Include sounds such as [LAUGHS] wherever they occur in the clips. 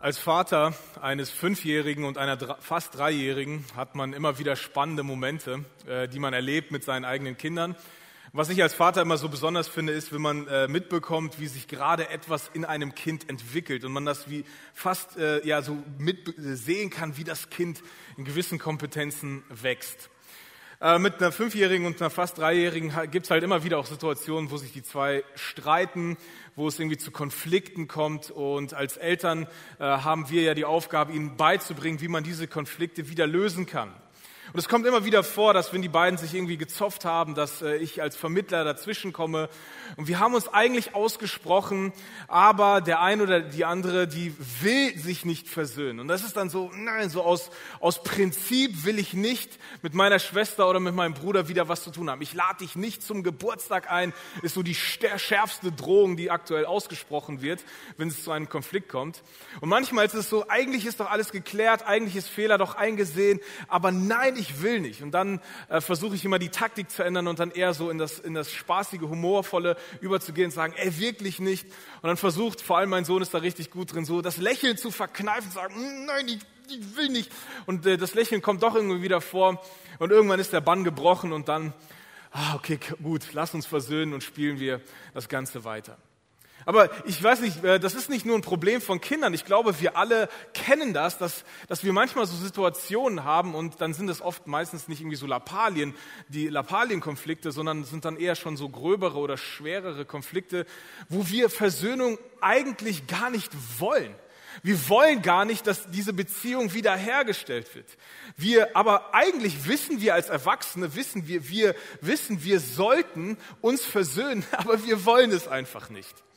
Als Vater eines Fünfjährigen und einer fast Dreijährigen hat man immer wieder spannende Momente, äh, die man erlebt mit seinen eigenen Kindern. Was ich als Vater immer so besonders finde, ist, wenn man äh, mitbekommt, wie sich gerade etwas in einem Kind entwickelt und man das wie fast äh, ja so mit sehen kann, wie das Kind in gewissen Kompetenzen wächst. Äh, mit einer Fünfjährigen und einer fast Dreijährigen gibt es halt immer wieder auch Situationen, wo sich die zwei streiten, wo es irgendwie zu Konflikten kommt. Und als Eltern äh, haben wir ja die Aufgabe, ihnen beizubringen, wie man diese Konflikte wieder lösen kann. Und es kommt immer wieder vor, dass wenn die beiden sich irgendwie gezofft haben, dass äh, ich als Vermittler dazwischen komme. Und wir haben uns eigentlich ausgesprochen, aber der eine oder die andere, die will sich nicht versöhnen. Und das ist dann so, nein, so aus, aus Prinzip will ich nicht mit meiner Schwester oder mit meinem Bruder wieder was zu tun haben. Ich lade dich nicht zum Geburtstag ein, ist so die schärfste Drohung, die aktuell ausgesprochen wird, wenn es zu einem Konflikt kommt. Und manchmal ist es so, eigentlich ist doch alles geklärt, eigentlich ist Fehler doch eingesehen, aber nein, ich will nicht. Und dann äh, versuche ich immer die Taktik zu ändern und dann eher so in das, in das spaßige, humorvolle überzugehen und sagen, ey, wirklich nicht. Und dann versucht, vor allem mein Sohn ist da richtig gut drin, so das Lächeln zu verkneifen, zu sagen, hm, nein, ich, ich will nicht. Und äh, das Lächeln kommt doch irgendwie wieder vor. Und irgendwann ist der Bann gebrochen und dann, ah, okay, gut, lass uns versöhnen und spielen wir das Ganze weiter. Aber ich weiß nicht, äh, das ist nicht nur ein Problem von Kindern. Ich glaube, wir alle kennen das, dass, dass wir manchmal so Situationen haben und dann sind es oft meistens nicht irgendwie so Lappalien, die Lappalienkonflikte, sondern sind dann eher schon so gröbere oder schwerere Konflikte, wo wir Versöhnung eigentlich gar nicht wollen. Wir wollen gar nicht, dass diese Beziehung wiederhergestellt wird. Wir, aber eigentlich wissen wir als Erwachsene, wissen wir, wir wissen, wir sollten uns versöhnen, [LAUGHS] aber wir wollen es einfach nicht.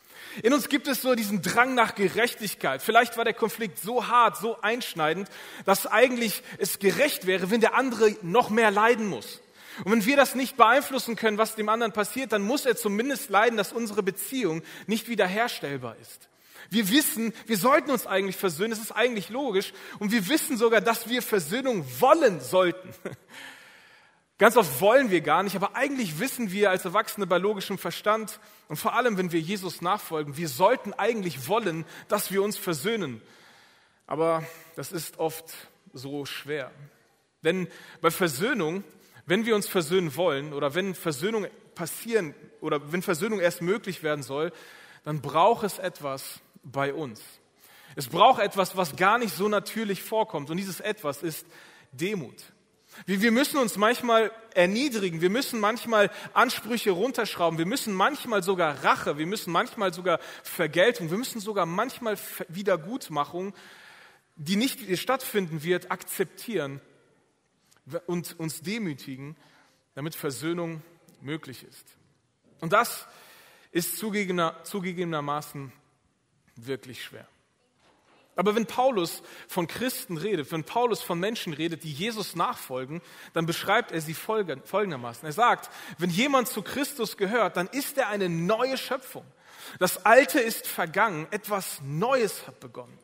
In uns gibt es so diesen Drang nach Gerechtigkeit. Vielleicht war der Konflikt so hart, so einschneidend, dass eigentlich es gerecht wäre, wenn der andere noch mehr leiden muss. Und wenn wir das nicht beeinflussen können, was dem anderen passiert, dann muss er zumindest leiden, dass unsere Beziehung nicht wiederherstellbar ist. Wir wissen, wir sollten uns eigentlich versöhnen, das ist eigentlich logisch. Und wir wissen sogar, dass wir Versöhnung wollen sollten. [LAUGHS] Ganz oft wollen wir gar nicht, aber eigentlich wissen wir als Erwachsene bei logischem Verstand und vor allem, wenn wir Jesus nachfolgen, wir sollten eigentlich wollen, dass wir uns versöhnen. Aber das ist oft so schwer. Denn bei Versöhnung, wenn wir uns versöhnen wollen oder wenn Versöhnung passieren oder wenn Versöhnung erst möglich werden soll, dann braucht es etwas bei uns. Es braucht etwas, was gar nicht so natürlich vorkommt. Und dieses etwas ist Demut. Wir müssen uns manchmal erniedrigen, wir müssen manchmal Ansprüche runterschrauben, wir müssen manchmal sogar Rache, wir müssen manchmal sogar Vergeltung, wir müssen sogar manchmal Wiedergutmachung, die nicht stattfinden wird, akzeptieren und uns demütigen, damit Versöhnung möglich ist. Und das ist zugegebenermaßen wirklich schwer. Aber wenn Paulus von Christen redet, wenn Paulus von Menschen redet, die Jesus nachfolgen, dann beschreibt er sie folgendermaßen. Er sagt, wenn jemand zu Christus gehört, dann ist er eine neue Schöpfung. Das Alte ist vergangen, etwas Neues hat begonnen.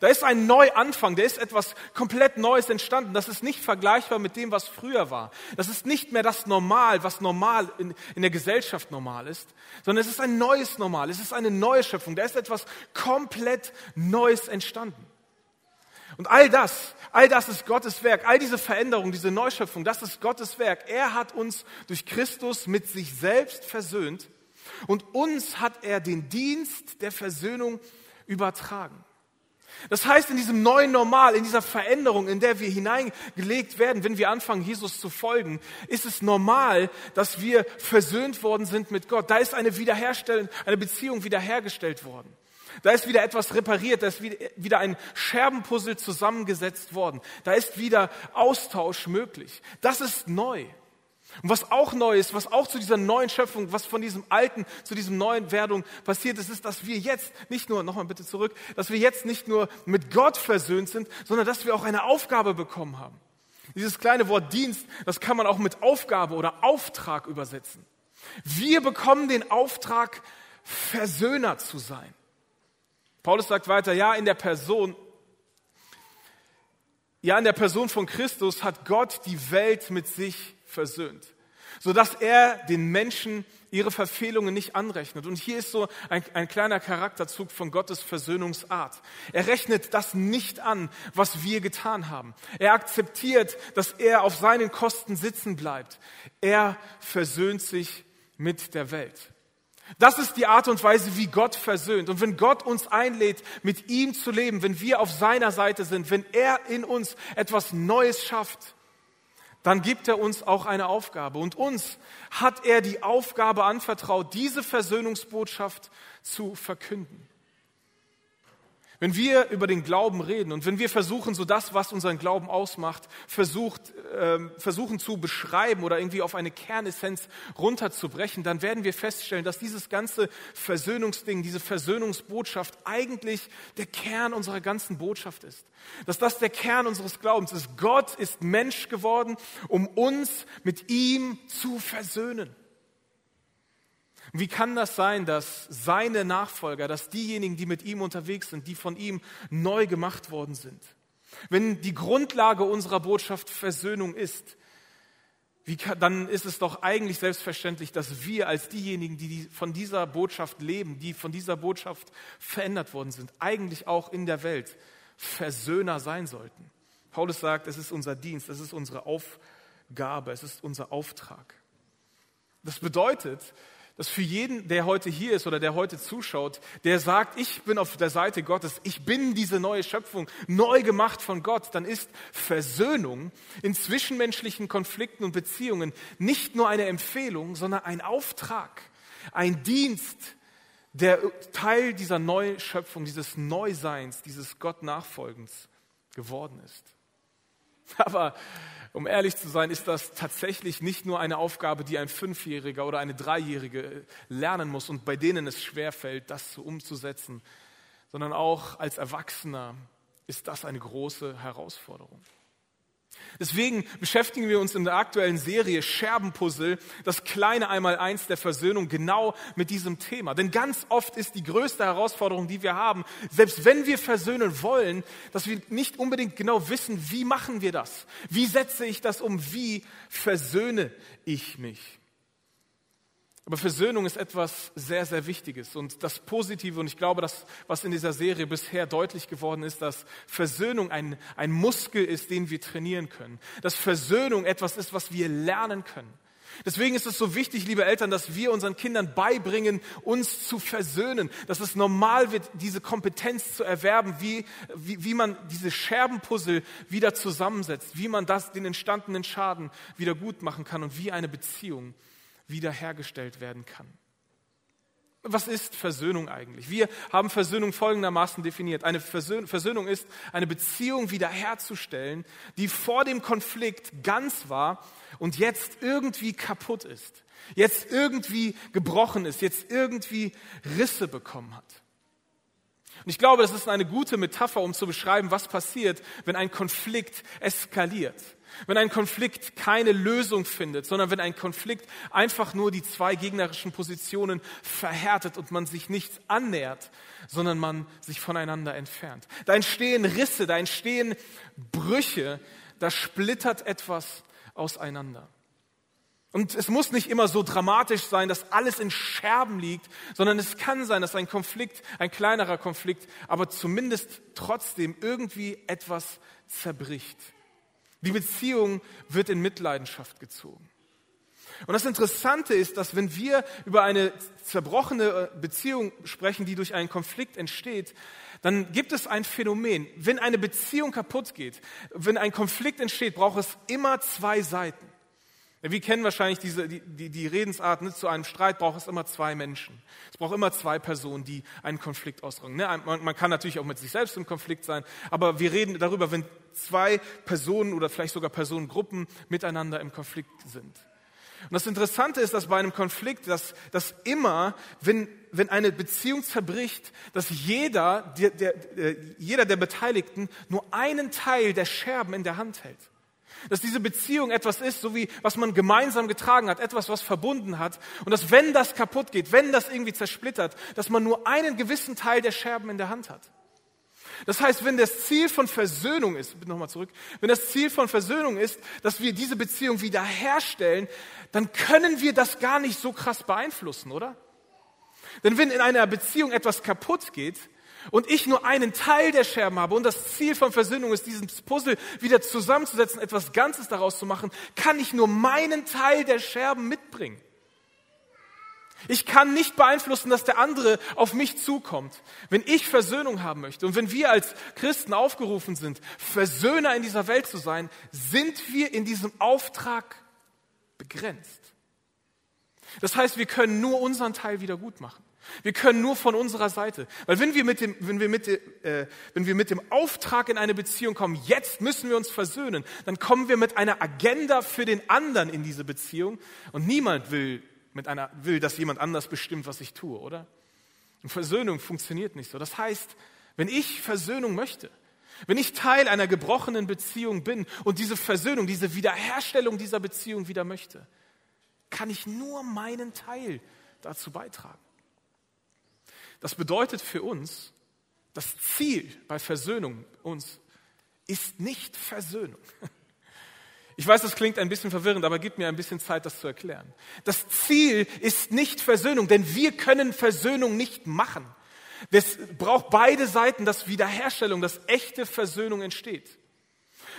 Da ist ein Neuanfang, da ist etwas komplett Neues entstanden. Das ist nicht vergleichbar mit dem, was früher war. Das ist nicht mehr das Normal, was normal in, in der Gesellschaft normal ist, sondern es ist ein neues Normal, es ist eine neue Schöpfung. Da ist etwas komplett Neues entstanden. Und all das, all das ist Gottes Werk, all diese Veränderung, diese Neuschöpfung, das ist Gottes Werk. Er hat uns durch Christus mit sich selbst versöhnt und uns hat er den Dienst der Versöhnung übertragen. Das heißt, in diesem neuen Normal, in dieser Veränderung, in der wir hineingelegt werden, wenn wir anfangen, Jesus zu folgen, ist es normal, dass wir versöhnt worden sind mit Gott. Da ist eine Wiederherstellung, eine Beziehung wiederhergestellt worden. Da ist wieder etwas repariert, da ist wieder ein Scherbenpuzzle zusammengesetzt worden. Da ist wieder Austausch möglich. Das ist neu. Und was auch neu ist, was auch zu dieser neuen Schöpfung, was von diesem alten zu diesem neuen Werdung passiert ist, ist, dass wir jetzt nicht nur, nochmal bitte zurück, dass wir jetzt nicht nur mit Gott versöhnt sind, sondern dass wir auch eine Aufgabe bekommen haben. Dieses kleine Wort Dienst, das kann man auch mit Aufgabe oder Auftrag übersetzen. Wir bekommen den Auftrag, Versöhner zu sein. Paulus sagt weiter, ja, in der Person, ja, in der Person von Christus hat Gott die Welt mit sich versöhnt. sodass er den Menschen ihre Verfehlungen nicht anrechnet. Und hier ist so ein, ein, kleiner Charakterzug von Gottes Versöhnungsart. Er rechnet das nicht an, was wir getan haben. Er akzeptiert, dass er auf seinen Kosten sitzen bleibt. Er versöhnt sich mit der Welt. Das ist die Art und Weise, wie Gott versöhnt. Und wenn Gott uns einlädt, mit ihm zu leben, wenn wir auf seiner Seite sind, wenn er in uns etwas Neues schafft, dann gibt er uns auch eine Aufgabe. Und uns hat er die Aufgabe anvertraut, diese Versöhnungsbotschaft zu verkünden. Wenn wir über den Glauben reden und wenn wir versuchen, so das, was unseren Glauben ausmacht, versucht, äh, versuchen zu beschreiben oder irgendwie auf eine Kernessenz runterzubrechen, dann werden wir feststellen, dass dieses ganze Versöhnungsding, diese Versöhnungsbotschaft eigentlich der Kern unserer ganzen Botschaft ist. Dass das der Kern unseres Glaubens ist. Gott ist Mensch geworden, um uns mit ihm zu versöhnen. Wie kann das sein, dass seine Nachfolger, dass diejenigen, die mit ihm unterwegs sind, die von ihm neu gemacht worden sind, wenn die Grundlage unserer Botschaft Versöhnung ist, kann, dann ist es doch eigentlich selbstverständlich, dass wir als diejenigen, die von dieser Botschaft leben, die von dieser Botschaft verändert worden sind, eigentlich auch in der Welt Versöhner sein sollten. Paulus sagt, es ist unser Dienst, es ist unsere Aufgabe, es ist unser Auftrag. Das bedeutet, dass für jeden, der heute hier ist oder der heute zuschaut, der sagt, ich bin auf der Seite Gottes, ich bin diese neue Schöpfung, neu gemacht von Gott, dann ist Versöhnung in zwischenmenschlichen Konflikten und Beziehungen nicht nur eine Empfehlung, sondern ein Auftrag, ein Dienst, der Teil dieser Neuschöpfung, dieses Neuseins, dieses Gott Nachfolgens geworden ist. [LAUGHS] Aber um ehrlich zu sein, ist das tatsächlich nicht nur eine Aufgabe, die ein Fünfjähriger oder eine Dreijährige lernen muss und bei denen es schwerfällt, das umzusetzen, sondern auch als Erwachsener ist das eine große Herausforderung. Deswegen beschäftigen wir uns in der aktuellen Serie Scherbenpuzzle, das kleine Einmaleins der Versöhnung, genau mit diesem Thema. Denn ganz oft ist die größte Herausforderung, die wir haben, selbst wenn wir versöhnen wollen, dass wir nicht unbedingt genau wissen, wie machen wir das? Wie setze ich das um? Wie versöhne ich mich? Aber Versöhnung ist etwas sehr, sehr Wichtiges. Und das Positive, und ich glaube, das, was in dieser Serie bisher deutlich geworden ist, dass Versöhnung ein, ein Muskel ist, den wir trainieren können. Dass Versöhnung etwas ist, was wir lernen können. Deswegen ist es so wichtig, liebe Eltern, dass wir unseren Kindern beibringen, uns zu versöhnen, dass es normal wird, diese Kompetenz zu erwerben, wie, wie, wie man diese Scherbenpuzzle wieder zusammensetzt, wie man das, den entstandenen Schaden wieder gut machen kann und wie eine Beziehung wiederhergestellt werden kann. Was ist Versöhnung eigentlich? Wir haben Versöhnung folgendermaßen definiert. Eine Versöhnung ist eine Beziehung wiederherzustellen, die vor dem Konflikt ganz war und jetzt irgendwie kaputt ist, jetzt irgendwie gebrochen ist, jetzt irgendwie Risse bekommen hat. Und ich glaube, das ist eine gute Metapher, um zu beschreiben, was passiert, wenn ein Konflikt eskaliert. Wenn ein Konflikt keine Lösung findet, sondern wenn ein Konflikt einfach nur die zwei gegnerischen Positionen verhärtet und man sich nicht annähert, sondern man sich voneinander entfernt. Da entstehen Risse, da entstehen Brüche, da splittert etwas auseinander. Und es muss nicht immer so dramatisch sein, dass alles in Scherben liegt, sondern es kann sein, dass ein Konflikt, ein kleinerer Konflikt, aber zumindest trotzdem irgendwie etwas zerbricht. Die Beziehung wird in Mitleidenschaft gezogen. Und das Interessante ist, dass wenn wir über eine zerbrochene Beziehung sprechen, die durch einen Konflikt entsteht, dann gibt es ein Phänomen. Wenn eine Beziehung kaputt geht, wenn ein Konflikt entsteht, braucht es immer zwei Seiten. Wir kennen wahrscheinlich diese, die, die, die Redensart, ne? zu einem Streit braucht es immer zwei Menschen. Es braucht immer zwei Personen, die einen Konflikt ausdrücken. Ne? Man, man, kann natürlich auch mit sich selbst im Konflikt sein, aber wir reden darüber, wenn zwei Personen oder vielleicht sogar Personengruppen miteinander im Konflikt sind. Und das Interessante ist, dass bei einem Konflikt, dass, dass immer, wenn, wenn eine Beziehung zerbricht, dass jeder der, der, jeder der Beteiligten nur einen Teil der Scherben in der Hand hält. Dass diese Beziehung etwas ist, so wie was man gemeinsam getragen hat, etwas, was verbunden hat. Und dass wenn das kaputt geht, wenn das irgendwie zersplittert, dass man nur einen gewissen Teil der Scherben in der Hand hat. Das heißt, wenn das Ziel von Versöhnung ist, nochmal zurück, wenn das Ziel von Versöhnung ist, dass wir diese Beziehung wiederherstellen, dann können wir das gar nicht so krass beeinflussen, oder? Denn wenn in einer Beziehung etwas kaputt geht und ich nur einen Teil der Scherben habe und das Ziel von Versöhnung ist, dieses Puzzle wieder zusammenzusetzen, etwas Ganzes daraus zu machen, kann ich nur meinen Teil der Scherben mitbringen. Ich kann nicht beeinflussen, dass der andere auf mich zukommt. Wenn ich Versöhnung haben möchte und wenn wir als Christen aufgerufen sind, Versöhner in dieser Welt zu sein, sind wir in diesem Auftrag begrenzt. Das heißt, wir können nur unseren Teil wieder gut machen. Wir können nur von unserer Seite. Weil wenn wir, mit dem, wenn, wir mit, äh, wenn wir mit dem Auftrag in eine Beziehung kommen, jetzt müssen wir uns versöhnen, dann kommen wir mit einer Agenda für den anderen in diese Beziehung. Und niemand will, mit einer, will, dass jemand anders bestimmt, was ich tue, oder? Und Versöhnung funktioniert nicht so. Das heißt, wenn ich Versöhnung möchte, wenn ich Teil einer gebrochenen Beziehung bin und diese Versöhnung, diese Wiederherstellung dieser Beziehung wieder möchte, kann ich nur meinen Teil dazu beitragen. Das bedeutet für uns, das Ziel bei Versöhnung uns ist nicht Versöhnung. Ich weiß, das klingt ein bisschen verwirrend, aber gib mir ein bisschen Zeit, das zu erklären. Das Ziel ist nicht Versöhnung, denn wir können Versöhnung nicht machen. Es braucht beide Seiten, dass Wiederherstellung, dass echte Versöhnung entsteht.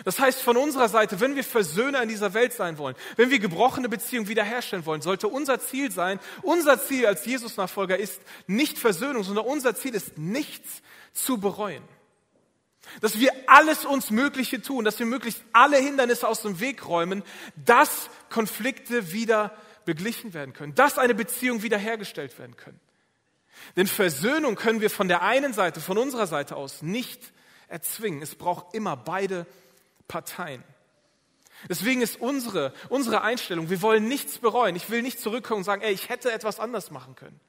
Das heißt, von unserer Seite, wenn wir Versöhner in dieser Welt sein wollen, wenn wir gebrochene Beziehungen wiederherstellen wollen, sollte unser Ziel sein, unser Ziel als Jesus-Nachfolger ist nicht Versöhnung, sondern unser Ziel ist nichts zu bereuen. Dass wir alles uns Mögliche tun, dass wir möglichst alle Hindernisse aus dem Weg räumen, dass Konflikte wieder beglichen werden können, dass eine Beziehung wiederhergestellt werden können. Denn Versöhnung können wir von der einen Seite, von unserer Seite aus nicht erzwingen. Es braucht immer beide Parteien. Deswegen ist unsere, unsere Einstellung, wir wollen nichts bereuen. Ich will nicht zurückkommen und sagen, ey, ich hätte etwas anders machen können.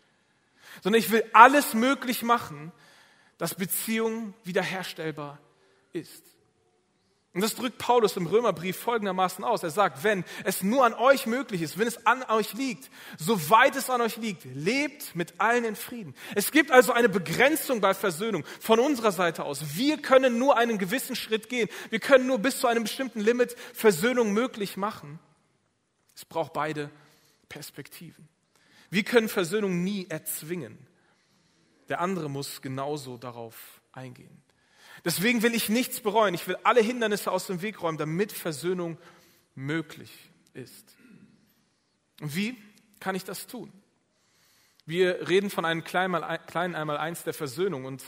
Sondern ich will alles möglich machen, dass Beziehung wiederherstellbar ist. Und das drückt Paulus im Römerbrief folgendermaßen aus. Er sagt, wenn es nur an euch möglich ist, wenn es an euch liegt, soweit es an euch liegt, lebt mit allen in Frieden. Es gibt also eine Begrenzung bei Versöhnung von unserer Seite aus. Wir können nur einen gewissen Schritt gehen. Wir können nur bis zu einem bestimmten Limit Versöhnung möglich machen. Es braucht beide Perspektiven. Wir können Versöhnung nie erzwingen. Der andere muss genauso darauf eingehen. Deswegen will ich nichts bereuen. Ich will alle Hindernisse aus dem Weg räumen, damit Versöhnung möglich ist. Und wie kann ich das tun? Wir reden von einem kleinen Einmaleins der Versöhnung. Und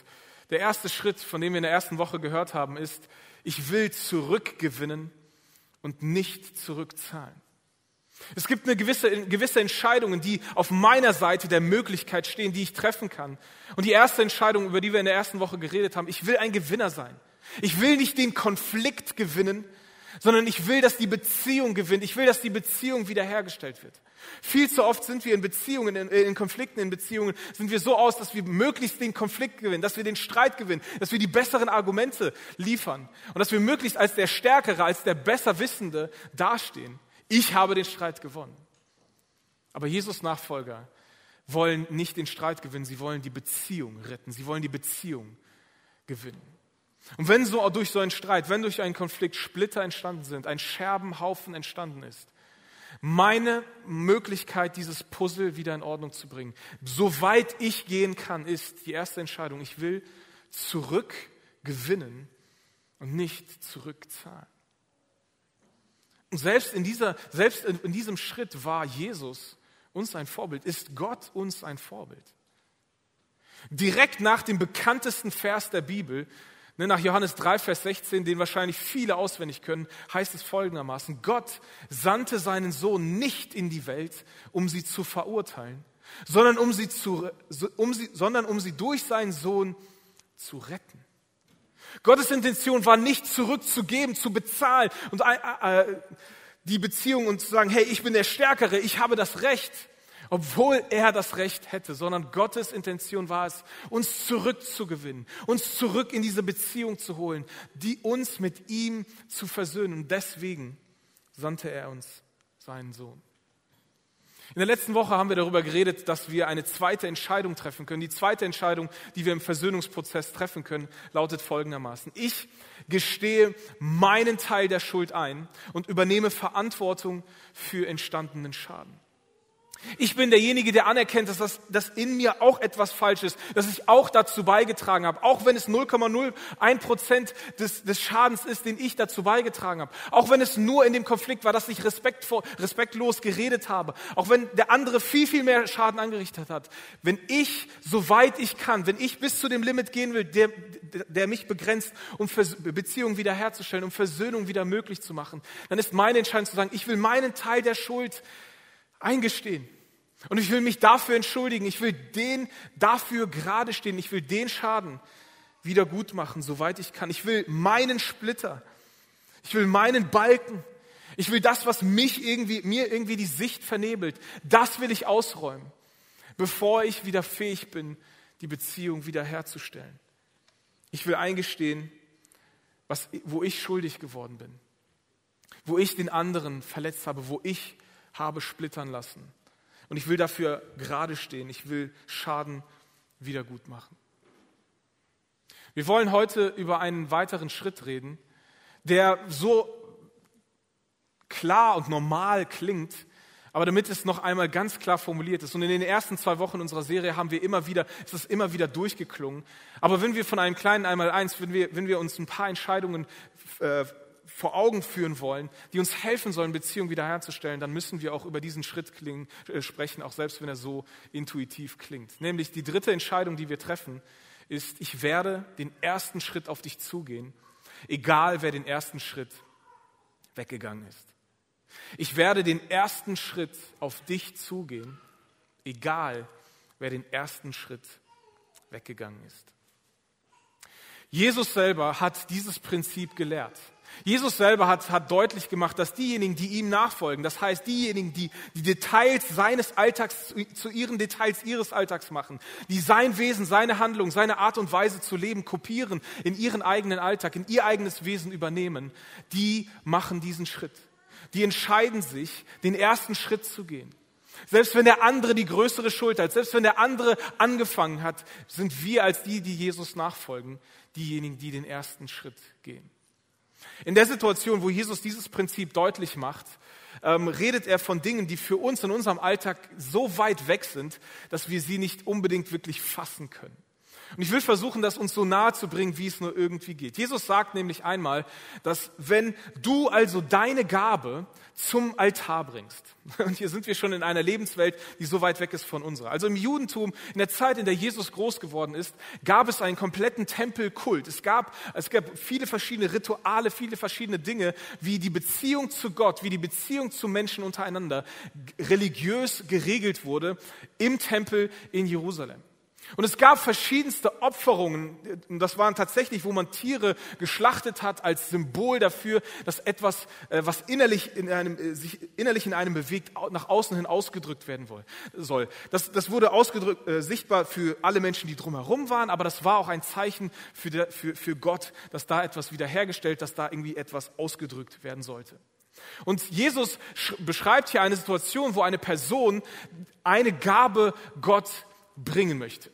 der erste Schritt, von dem wir in der ersten Woche gehört haben, ist, ich will zurückgewinnen und nicht zurückzahlen. Es gibt eine gewisse, gewisse Entscheidungen, die auf meiner Seite der Möglichkeit stehen, die ich treffen kann. Und die erste Entscheidung, über die wir in der ersten Woche geredet haben, ich will ein Gewinner sein. Ich will nicht den Konflikt gewinnen, sondern ich will, dass die Beziehung gewinnt. Ich will, dass die Beziehung wiederhergestellt wird. Viel zu oft sind wir in Beziehungen, in, in, Konflikten, in Beziehungen, sind wir so aus, dass wir möglichst den Konflikt gewinnen, dass wir den Streit gewinnen, dass wir die besseren Argumente liefern und dass wir möglichst als der Stärkere, als der Besserwissende dastehen. Ich habe den Streit gewonnen. Aber Jesus Nachfolger wollen nicht den Streit gewinnen, sie wollen die Beziehung retten, sie wollen die Beziehung gewinnen. Und wenn so durch so einen Streit, wenn durch einen Konflikt Splitter entstanden sind, ein Scherbenhaufen entstanden ist, meine Möglichkeit, dieses Puzzle wieder in Ordnung zu bringen, soweit ich gehen kann, ist die erste Entscheidung. Ich will zurückgewinnen und nicht zurückzahlen. Und selbst in, dieser, selbst in diesem Schritt war Jesus uns ein Vorbild, ist Gott uns ein Vorbild. Direkt nach dem bekanntesten Vers der Bibel, ne, nach Johannes 3, Vers 16, den wahrscheinlich viele auswendig können, heißt es folgendermaßen, Gott sandte seinen Sohn nicht in die Welt, um sie zu verurteilen, sondern um sie, zu, um sie, sondern um sie durch seinen Sohn zu retten. Gottes Intention war nicht zurückzugeben, zu bezahlen und äh, äh, die Beziehung und zu sagen, hey, ich bin der Stärkere, ich habe das Recht, obwohl er das Recht hätte, sondern Gottes Intention war es, uns zurückzugewinnen, uns zurück in diese Beziehung zu holen, die uns mit ihm zu versöhnen. Und deswegen sandte er uns seinen Sohn. In der letzten Woche haben wir darüber geredet, dass wir eine zweite Entscheidung treffen können. Die zweite Entscheidung, die wir im Versöhnungsprozess treffen können, lautet folgendermaßen. Ich gestehe meinen Teil der Schuld ein und übernehme Verantwortung für entstandenen Schaden. Ich bin derjenige, der anerkennt, dass, das, dass in mir auch etwas falsch ist, dass ich auch dazu beigetragen habe, auch wenn es 0,01 Prozent des, des Schadens ist, den ich dazu beigetragen habe, auch wenn es nur in dem Konflikt war, dass ich respektvoll, respektlos geredet habe, auch wenn der andere viel, viel mehr Schaden angerichtet hat. Wenn ich, soweit ich kann, wenn ich bis zu dem Limit gehen will, der, der mich begrenzt, um Beziehungen wiederherzustellen, um Versöhnung wieder möglich zu machen, dann ist meine Entscheidung zu sagen, ich will meinen Teil der Schuld eingestehen. Und ich will mich dafür entschuldigen. Ich will den dafür gerade stehen. Ich will den Schaden wieder gut machen, soweit ich kann. Ich will meinen Splitter. Ich will meinen Balken. Ich will das, was mich irgendwie, mir irgendwie die Sicht vernebelt. Das will ich ausräumen, bevor ich wieder fähig bin, die Beziehung wiederherzustellen. Ich will eingestehen, was, wo ich schuldig geworden bin. Wo ich den anderen verletzt habe, wo ich habe splittern lassen. Und ich will dafür gerade stehen. Ich will Schaden wieder gut machen. Wir wollen heute über einen weiteren Schritt reden, der so klar und normal klingt, aber damit es noch einmal ganz klar formuliert ist. Und in den ersten zwei Wochen unserer Serie haben wir immer wieder, ist es immer wieder durchgeklungen. Aber wenn wir von einem kleinen Einmaleins, wenn wir, wenn wir uns ein paar Entscheidungen äh, vor Augen führen wollen, die uns helfen sollen, Beziehungen wiederherzustellen, dann müssen wir auch über diesen Schritt klingen, äh, sprechen, auch selbst wenn er so intuitiv klingt. Nämlich die dritte Entscheidung, die wir treffen, ist, ich werde den ersten Schritt auf dich zugehen, egal wer den ersten Schritt weggegangen ist. Ich werde den ersten Schritt auf dich zugehen, egal wer den ersten Schritt weggegangen ist. Jesus selber hat dieses Prinzip gelehrt. Jesus selber hat, hat deutlich gemacht, dass diejenigen, die ihm nachfolgen, das heißt diejenigen, die die Details seines Alltags zu, zu ihren Details ihres Alltags machen, die sein Wesen, seine Handlung, seine Art und Weise zu leben kopieren, in ihren eigenen Alltag, in ihr eigenes Wesen übernehmen, die machen diesen Schritt. Die entscheiden sich, den ersten Schritt zu gehen. Selbst wenn der andere die größere Schuld hat, selbst wenn der andere angefangen hat, sind wir als die, die Jesus nachfolgen, diejenigen, die den ersten Schritt gehen. In der Situation, wo Jesus dieses Prinzip deutlich macht, ähm, redet er von Dingen, die für uns in unserem Alltag so weit weg sind, dass wir sie nicht unbedingt wirklich fassen können. Und ich will versuchen, das uns so nahe zu bringen, wie es nur irgendwie geht. Jesus sagt nämlich einmal, dass wenn du also deine Gabe zum Altar bringst, [LAUGHS] und hier sind wir schon in einer Lebenswelt, die so weit weg ist von unserer. Also im Judentum, in der Zeit, in der Jesus groß geworden ist, gab es einen kompletten Tempelkult. Es gab, es gab viele verschiedene Rituale, viele verschiedene Dinge, wie die Beziehung zu Gott, wie die Beziehung zu Menschen untereinander religiös geregelt wurde im Tempel in Jerusalem. Und es gab verschiedenste Opferungen. Und das waren tatsächlich, wo man Tiere geschlachtet hat als Symbol dafür, dass etwas, äh, was innerlich in einem, äh, sich innerlich in einem bewegt, nach außen hin ausgedrückt werden soll. Das, das wurde ausgedrückt, äh, sichtbar für alle Menschen, die drumherum waren, aber das war auch ein Zeichen für, der, für, für Gott, dass da etwas wiederhergestellt, dass da irgendwie etwas ausgedrückt werden sollte. Und Jesus beschreibt hier eine Situation, wo eine Person eine Gabe Gott bringen möchte.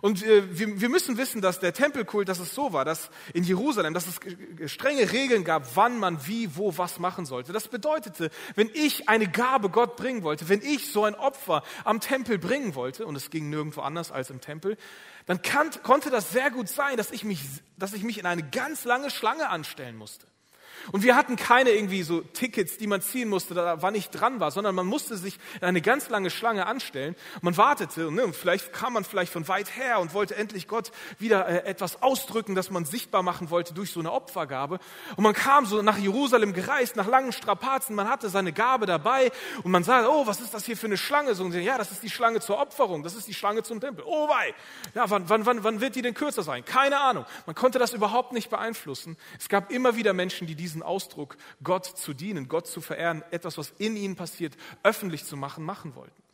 Und äh, wir, wir müssen wissen, dass der Tempelkult, dass es so war, dass in Jerusalem, dass es strenge Regeln gab, wann man wie, wo, was machen sollte. Das bedeutete, wenn ich eine Gabe Gott bringen wollte, wenn ich so ein Opfer am Tempel bringen wollte, und es ging nirgendwo anders als im Tempel, dann kann, konnte das sehr gut sein, dass ich, mich, dass ich mich in eine ganz lange Schlange anstellen musste. Und wir hatten keine irgendwie so Tickets, die man ziehen musste, da wann ich dran war, sondern man musste sich in eine ganz lange Schlange anstellen. Man wartete ne, und vielleicht kam man vielleicht von weit her und wollte endlich Gott wieder äh, etwas ausdrücken, das man sichtbar machen wollte durch so eine Opfergabe. Und man kam so nach Jerusalem gereist, nach langen Strapazen, man hatte seine Gabe dabei und man sah, oh, was ist das hier für eine Schlange? So, und sie, ja, das ist die Schlange zur Opferung, das ist die Schlange zum Tempel. Oh wei, ja, wann, wann, wann, wann wird die denn kürzer sein? Keine Ahnung. Man konnte das überhaupt nicht beeinflussen. Es gab immer wieder Menschen, die diesen diesen Ausdruck, Gott zu dienen, Gott zu verehren, etwas, was in ihnen passiert, öffentlich zu machen, machen wollten.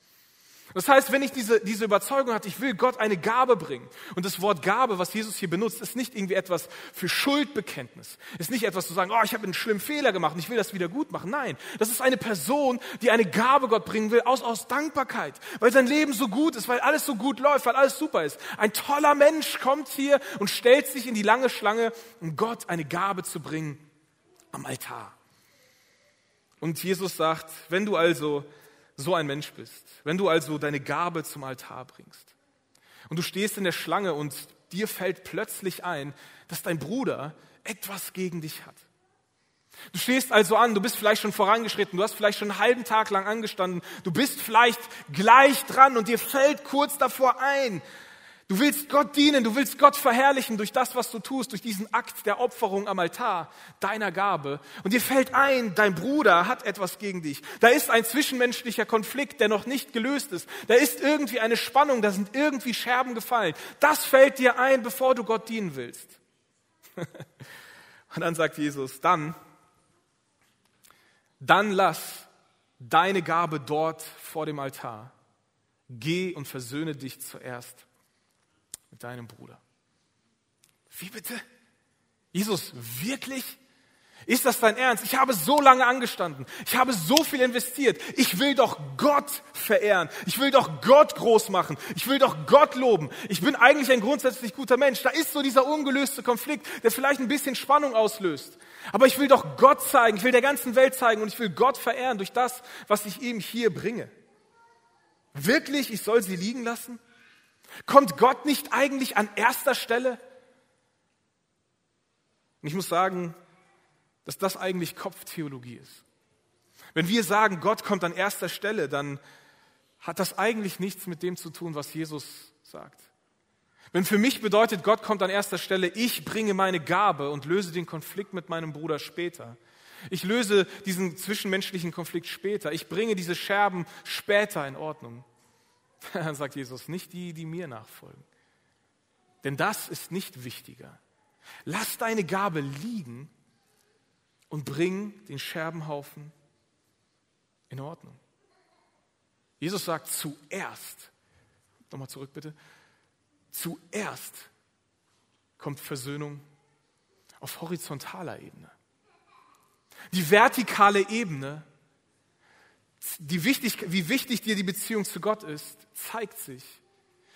Das heißt, wenn ich diese, diese Überzeugung hatte, ich will Gott eine Gabe bringen. Und das Wort Gabe, was Jesus hier benutzt, ist nicht irgendwie etwas für Schuldbekenntnis. Ist nicht etwas zu sagen, oh, ich habe einen schlimmen Fehler gemacht und ich will das wieder gut machen. Nein, das ist eine Person, die eine Gabe Gott bringen will aus, aus Dankbarkeit, weil sein Leben so gut ist, weil alles so gut läuft, weil alles super ist. Ein toller Mensch kommt hier und stellt sich in die lange Schlange, um Gott eine Gabe zu bringen am Altar. Und Jesus sagt, wenn du also so ein Mensch bist, wenn du also deine Gabe zum Altar bringst und du stehst in der Schlange und dir fällt plötzlich ein, dass dein Bruder etwas gegen dich hat. Du stehst also an, du bist vielleicht schon vorangeschritten, du hast vielleicht schon einen halben Tag lang angestanden, du bist vielleicht gleich dran und dir fällt kurz davor ein, Du willst Gott dienen, du willst Gott verherrlichen durch das, was du tust, durch diesen Akt der Opferung am Altar deiner Gabe. Und dir fällt ein, dein Bruder hat etwas gegen dich. Da ist ein zwischenmenschlicher Konflikt, der noch nicht gelöst ist. Da ist irgendwie eine Spannung, da sind irgendwie Scherben gefallen. Das fällt dir ein, bevor du Gott dienen willst. [LAUGHS] Und dann sagt Jesus, dann, dann lass deine Gabe dort vor dem Altar. Geh und versöhne dich zuerst mit deinem Bruder. Wie bitte? Jesus, wirklich? Ist das dein Ernst? Ich habe so lange angestanden. Ich habe so viel investiert. Ich will doch Gott verehren. Ich will doch Gott groß machen. Ich will doch Gott loben. Ich bin eigentlich ein grundsätzlich guter Mensch. Da ist so dieser ungelöste Konflikt, der vielleicht ein bisschen Spannung auslöst. Aber ich will doch Gott zeigen. Ich will der ganzen Welt zeigen und ich will Gott verehren durch das, was ich ihm hier bringe. Wirklich? Ich soll sie liegen lassen? Kommt Gott nicht eigentlich an erster Stelle? Und ich muss sagen, dass das eigentlich Kopftheologie ist. Wenn wir sagen, Gott kommt an erster Stelle, dann hat das eigentlich nichts mit dem zu tun, was Jesus sagt. Wenn für mich bedeutet, Gott kommt an erster Stelle, ich bringe meine Gabe und löse den Konflikt mit meinem Bruder später. Ich löse diesen zwischenmenschlichen Konflikt später. Ich bringe diese Scherben später in Ordnung. [LAUGHS] Dann sagt Jesus, nicht die, die mir nachfolgen. Denn das ist nicht wichtiger. Lass deine Gabe liegen und bring den Scherbenhaufen in Ordnung. Jesus sagt zuerst, nochmal zurück bitte, zuerst kommt Versöhnung auf horizontaler Ebene. Die vertikale Ebene die wichtig, wie wichtig dir die Beziehung zu Gott ist, zeigt sich,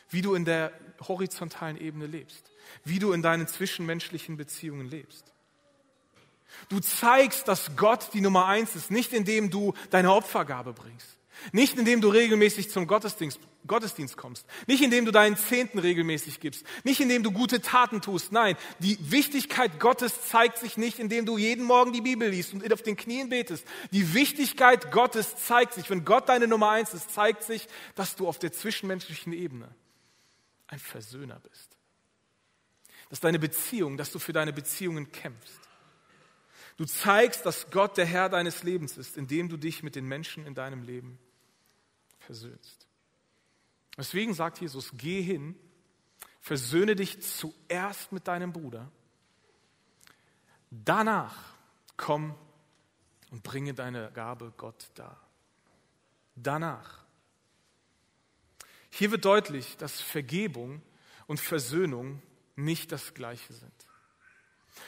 wie du in der horizontalen Ebene lebst, wie du in deinen zwischenmenschlichen Beziehungen lebst. Du zeigst, dass Gott die Nummer eins ist, nicht indem du deine Opfergabe bringst, nicht indem du regelmäßig zum Gottesdienst, Gottesdienst kommst, nicht indem du deinen Zehnten regelmäßig gibst, nicht indem du gute Taten tust. Nein, die Wichtigkeit Gottes zeigt sich nicht, indem du jeden Morgen die Bibel liest und auf den Knien betest. Die Wichtigkeit Gottes zeigt sich, wenn Gott deine Nummer eins ist, zeigt sich, dass du auf der zwischenmenschlichen Ebene ein Versöhner bist. Dass deine Beziehung, dass du für deine Beziehungen kämpfst. Du zeigst, dass Gott der Herr deines Lebens ist, indem du dich mit den Menschen in deinem Leben versöhnst. Deswegen sagt Jesus, geh hin, versöhne dich zuerst mit deinem Bruder, danach komm und bringe deine Gabe Gott dar. Danach. Hier wird deutlich, dass Vergebung und Versöhnung nicht das gleiche sind.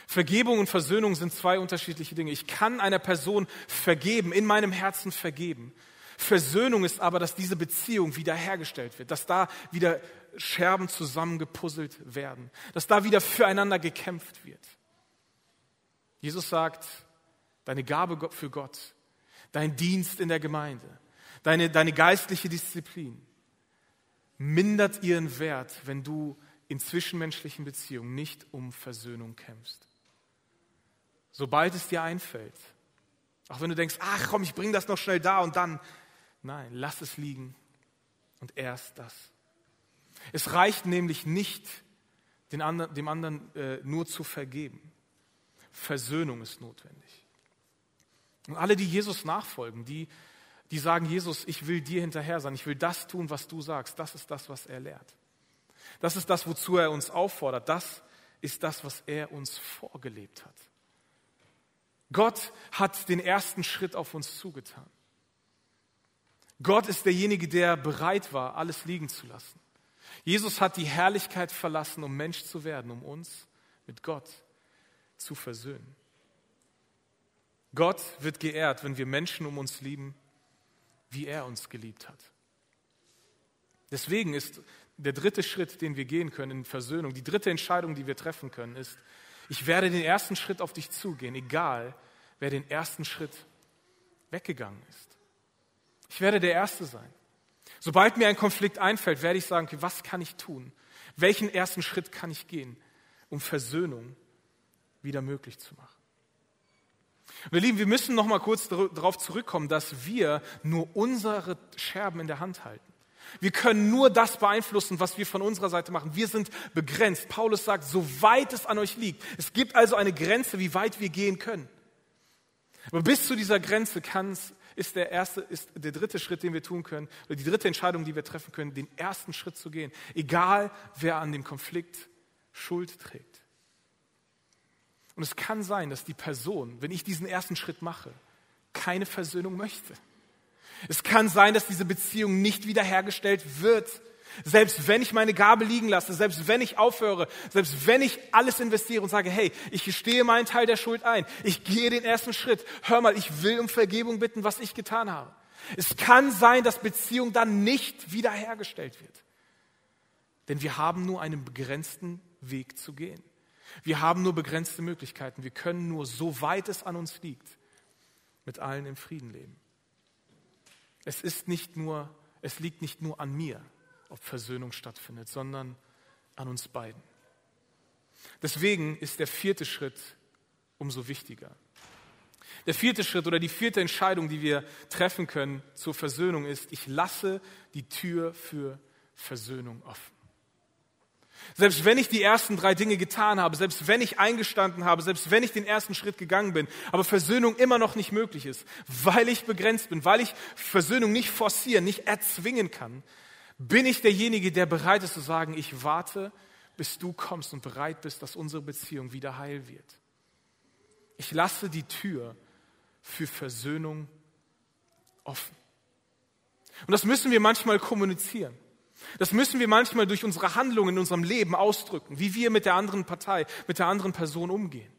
Vergebung und Versöhnung sind zwei unterschiedliche Dinge. Ich kann einer Person vergeben, in meinem Herzen vergeben. Versöhnung ist aber, dass diese Beziehung wiederhergestellt wird, dass da wieder Scherben zusammengepuzzelt werden, dass da wieder füreinander gekämpft wird. Jesus sagt, deine Gabe für Gott, dein Dienst in der Gemeinde, deine, deine geistliche Disziplin mindert ihren Wert, wenn du in zwischenmenschlichen Beziehungen nicht um Versöhnung kämpfst. Sobald es dir einfällt, auch wenn du denkst, ach komm, ich bringe das noch schnell da und dann, nein, lass es liegen und erst das. Es reicht nämlich nicht, anderen, dem anderen äh, nur zu vergeben. Versöhnung ist notwendig. Und alle, die Jesus nachfolgen, die, die sagen, Jesus, ich will dir hinterher sein, ich will das tun, was du sagst, das ist das, was er lehrt. Das ist das, wozu er uns auffordert. Das ist das, was er uns vorgelebt hat. Gott hat den ersten Schritt auf uns zugetan. Gott ist derjenige, der bereit war, alles liegen zu lassen. Jesus hat die Herrlichkeit verlassen, um Mensch zu werden, um uns mit Gott zu versöhnen. Gott wird geehrt, wenn wir Menschen um uns lieben, wie er uns geliebt hat. Deswegen ist der dritte Schritt, den wir gehen können in Versöhnung, die dritte Entscheidung, die wir treffen können, ist, ich werde den ersten Schritt auf dich zugehen, egal wer den ersten Schritt weggegangen ist. Ich werde der Erste sein. Sobald mir ein Konflikt einfällt, werde ich sagen, okay, was kann ich tun? Welchen ersten Schritt kann ich gehen, um Versöhnung wieder möglich zu machen? Und ihr Lieben, wir müssen noch mal kurz darauf zurückkommen, dass wir nur unsere Scherben in der Hand halten. Wir können nur das beeinflussen, was wir von unserer Seite machen. Wir sind begrenzt. Paulus sagt, so weit es an euch liegt. Es gibt also eine Grenze, wie weit wir gehen können. Aber bis zu dieser Grenze kann's, ist der erste, ist der dritte Schritt, den wir tun können, oder die dritte Entscheidung, die wir treffen können, den ersten Schritt zu gehen. Egal, wer an dem Konflikt Schuld trägt. Und es kann sein, dass die Person, wenn ich diesen ersten Schritt mache, keine Versöhnung möchte. Es kann sein, dass diese Beziehung nicht wiederhergestellt wird. Selbst wenn ich meine Gabe liegen lasse, selbst wenn ich aufhöre, selbst wenn ich alles investiere und sage, hey, ich gestehe meinen Teil der Schuld ein, ich gehe den ersten Schritt, hör mal, ich will um Vergebung bitten, was ich getan habe. Es kann sein, dass Beziehung dann nicht wiederhergestellt wird. Denn wir haben nur einen begrenzten Weg zu gehen. Wir haben nur begrenzte Möglichkeiten. Wir können nur, so weit es an uns liegt, mit allen im Frieden leben. Es ist nicht nur, es liegt nicht nur an mir, ob Versöhnung stattfindet, sondern an uns beiden. Deswegen ist der vierte Schritt umso wichtiger. Der vierte Schritt oder die vierte Entscheidung, die wir treffen können zur Versöhnung ist, ich lasse die Tür für Versöhnung offen. Selbst wenn ich die ersten drei Dinge getan habe, selbst wenn ich eingestanden habe, selbst wenn ich den ersten Schritt gegangen bin, aber Versöhnung immer noch nicht möglich ist, weil ich begrenzt bin, weil ich Versöhnung nicht forcieren, nicht erzwingen kann, bin ich derjenige, der bereit ist zu sagen, ich warte, bis du kommst und bereit bist, dass unsere Beziehung wieder heil wird. Ich lasse die Tür für Versöhnung offen. Und das müssen wir manchmal kommunizieren. Das müssen wir manchmal durch unsere Handlungen in unserem Leben ausdrücken, wie wir mit der anderen Partei, mit der anderen Person umgehen,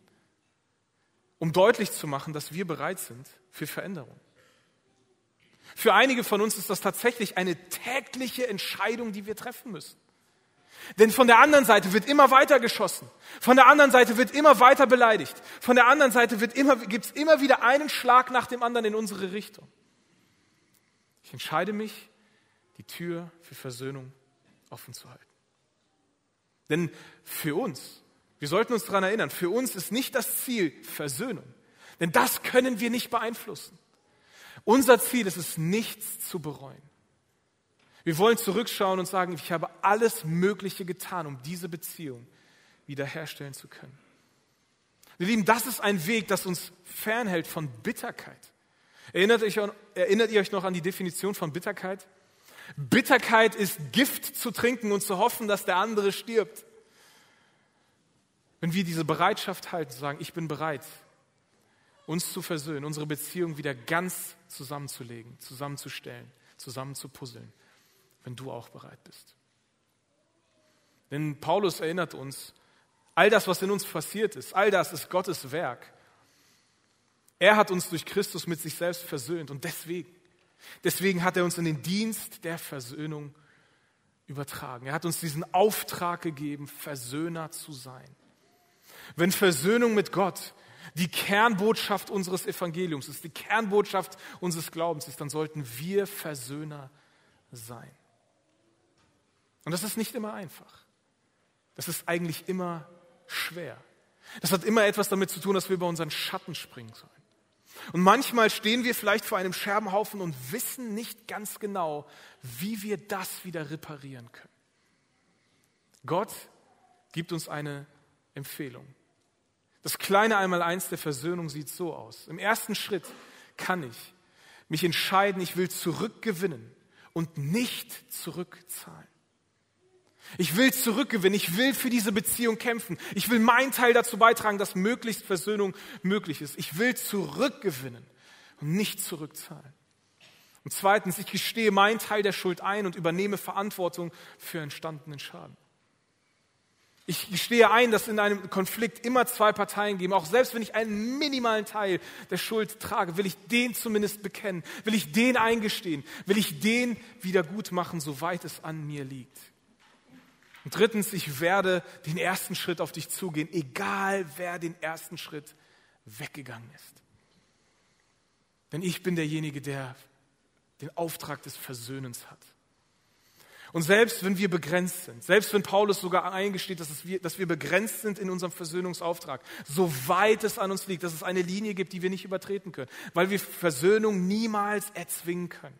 um deutlich zu machen, dass wir bereit sind für Veränderung. Für einige von uns ist das tatsächlich eine tägliche Entscheidung, die wir treffen müssen. Denn von der anderen Seite wird immer weiter geschossen. Von der anderen Seite wird immer weiter beleidigt. Von der anderen Seite wird immer, gibt's immer wieder einen Schlag nach dem anderen in unsere Richtung. Ich entscheide mich, die Tür für Versöhnung offen zu halten. Denn für uns, wir sollten uns daran erinnern, für uns ist nicht das Ziel Versöhnung. Denn das können wir nicht beeinflussen. Unser Ziel ist es, nichts zu bereuen. Wir wollen zurückschauen und sagen, ich habe alles Mögliche getan, um diese Beziehung wiederherstellen zu können. Wir Lieben, das ist ein Weg, das uns fernhält von Bitterkeit. Erinnert, euch, erinnert ihr euch noch an die Definition von Bitterkeit? Bitterkeit ist Gift zu trinken und zu hoffen, dass der andere stirbt. Wenn wir diese Bereitschaft halten, zu sagen, ich bin bereit, uns zu versöhnen, unsere Beziehung wieder ganz zusammenzulegen, zusammenzustellen, zusammenzupuzzeln, wenn du auch bereit bist. Denn Paulus erinnert uns, all das, was in uns passiert ist, all das ist Gottes Werk. Er hat uns durch Christus mit sich selbst versöhnt und deswegen Deswegen hat er uns in den Dienst der Versöhnung übertragen. Er hat uns diesen Auftrag gegeben, Versöhner zu sein. Wenn Versöhnung mit Gott die Kernbotschaft unseres Evangeliums ist, die Kernbotschaft unseres Glaubens ist, dann sollten wir Versöhner sein. Und das ist nicht immer einfach. Das ist eigentlich immer schwer. Das hat immer etwas damit zu tun, dass wir über unseren Schatten springen sollen. Und manchmal stehen wir vielleicht vor einem Scherbenhaufen und wissen nicht ganz genau, wie wir das wieder reparieren können. Gott gibt uns eine Empfehlung. Das kleine Einmaleins der Versöhnung sieht so aus. Im ersten Schritt kann ich mich entscheiden, ich will zurückgewinnen und nicht zurückzahlen. Ich will zurückgewinnen. Ich will für diese Beziehung kämpfen. Ich will meinen Teil dazu beitragen, dass möglichst Versöhnung möglich ist. Ich will zurückgewinnen und nicht zurückzahlen. Und zweitens, ich gestehe meinen Teil der Schuld ein und übernehme Verantwortung für entstandenen Schaden. Ich gestehe ein, dass in einem Konflikt immer zwei Parteien geben. Auch selbst wenn ich einen minimalen Teil der Schuld trage, will ich den zumindest bekennen, will ich den eingestehen, will ich den wieder gut machen, soweit es an mir liegt. Und drittens, ich werde den ersten Schritt auf dich zugehen, egal wer den ersten Schritt weggegangen ist. Denn ich bin derjenige, der den Auftrag des Versöhnens hat. Und selbst wenn wir begrenzt sind, selbst wenn Paulus sogar eingesteht, dass, wir, dass wir begrenzt sind in unserem Versöhnungsauftrag, soweit es an uns liegt, dass es eine Linie gibt, die wir nicht übertreten können, weil wir Versöhnung niemals erzwingen können,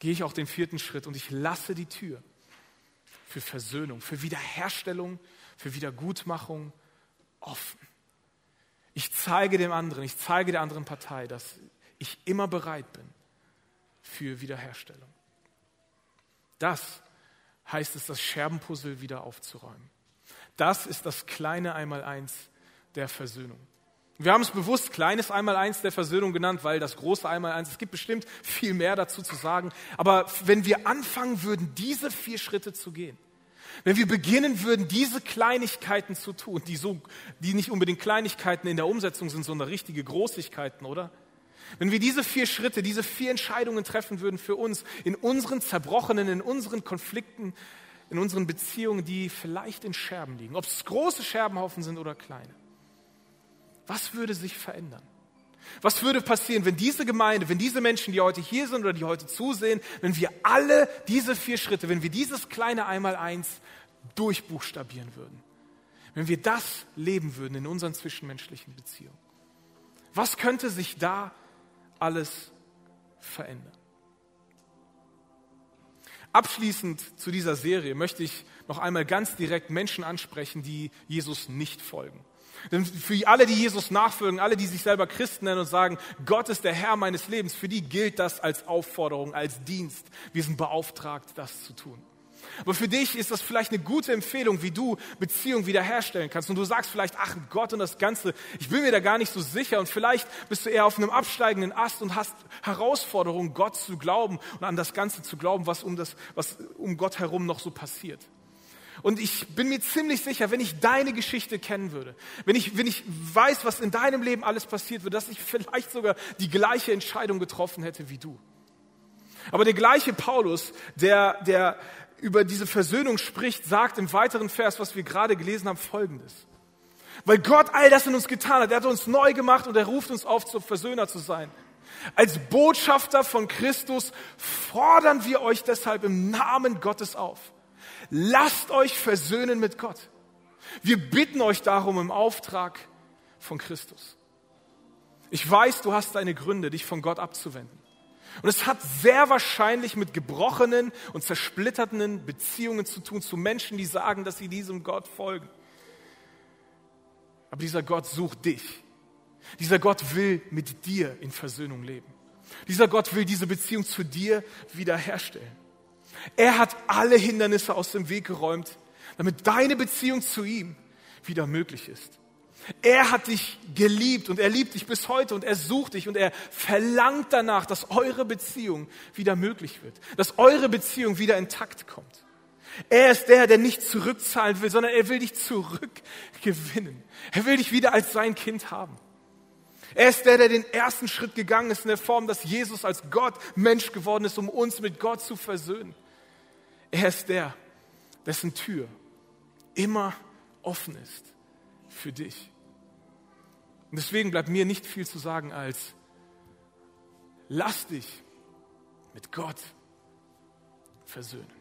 gehe ich auch den vierten Schritt und ich lasse die Tür für Versöhnung, für Wiederherstellung, für Wiedergutmachung offen. Ich zeige dem anderen, ich zeige der anderen Partei, dass ich immer bereit bin für Wiederherstellung. Das heißt es, das Scherbenpuzzle wieder aufzuräumen. Das ist das kleine Einmaleins der Versöhnung. Wir haben es bewusst kleines Einmaleins der Versöhnung genannt, weil das große Einmaleins, es gibt bestimmt viel mehr dazu zu sagen. Aber wenn wir anfangen würden, diese vier Schritte zu gehen, wenn wir beginnen würden, diese Kleinigkeiten zu tun, die, so, die nicht unbedingt Kleinigkeiten in der Umsetzung sind, sondern richtige Großigkeiten, oder? Wenn wir diese vier Schritte, diese vier Entscheidungen treffen würden für uns in unseren Zerbrochenen, in unseren Konflikten, in unseren Beziehungen, die vielleicht in Scherben liegen, ob es große Scherbenhaufen sind oder kleine, was würde sich verändern? Was würde passieren, wenn diese Gemeinde, wenn diese Menschen, die heute hier sind oder die heute zusehen, wenn wir alle diese vier Schritte, wenn wir dieses kleine Einmaleins durchbuchstabieren würden? Wenn wir das leben würden in unseren zwischenmenschlichen Beziehungen? Was könnte sich da alles verändern. Abschließend zu dieser Serie möchte ich noch einmal ganz direkt Menschen ansprechen, die Jesus nicht folgen. Denn für alle, die Jesus nachfolgen, alle, die sich selber Christen nennen und sagen, Gott ist der Herr meines Lebens, für die gilt das als Aufforderung, als Dienst. Wir sind beauftragt, das zu tun. Aber für dich ist das vielleicht eine gute Empfehlung, wie du Beziehung wiederherstellen kannst. Und du sagst vielleicht, ach Gott und das Ganze, ich bin mir da gar nicht so sicher. Und vielleicht bist du eher auf einem absteigenden Ast und hast Herausforderungen, Gott zu glauben und an das Ganze zu glauben, was um, das, was um Gott herum noch so passiert. Und ich bin mir ziemlich sicher, wenn ich deine Geschichte kennen würde, wenn ich, wenn ich weiß, was in deinem Leben alles passiert wird, dass ich vielleicht sogar die gleiche Entscheidung getroffen hätte wie du. Aber der gleiche Paulus, der, der über diese Versöhnung spricht, sagt im weiteren Vers, was wir gerade gelesen haben, Folgendes. Weil Gott all das in uns getan hat, er hat uns neu gemacht und er ruft uns auf, zum Versöhner zu sein. Als Botschafter von Christus fordern wir euch deshalb im Namen Gottes auf. Lasst euch versöhnen mit Gott. Wir bitten euch darum im Auftrag von Christus. Ich weiß, du hast deine Gründe, dich von Gott abzuwenden. Und es hat sehr wahrscheinlich mit gebrochenen und zersplitterten Beziehungen zu tun zu Menschen, die sagen, dass sie diesem Gott folgen. Aber dieser Gott sucht dich. Dieser Gott will mit dir in Versöhnung leben. Dieser Gott will diese Beziehung zu dir wiederherstellen. Er hat alle Hindernisse aus dem Weg geräumt, damit deine Beziehung zu ihm wieder möglich ist. Er hat dich geliebt und er liebt dich bis heute und er sucht dich und er verlangt danach, dass eure Beziehung wieder möglich wird, dass eure Beziehung wieder intakt kommt. Er ist der, der nicht zurückzahlen will, sondern er will dich zurückgewinnen. Er will dich wieder als sein Kind haben. Er ist der, der den ersten Schritt gegangen ist in der Form, dass Jesus als Gott Mensch geworden ist, um uns mit Gott zu versöhnen. Er ist der, dessen Tür immer offen ist für dich. Und deswegen bleibt mir nicht viel zu sagen als, lass dich mit Gott versöhnen.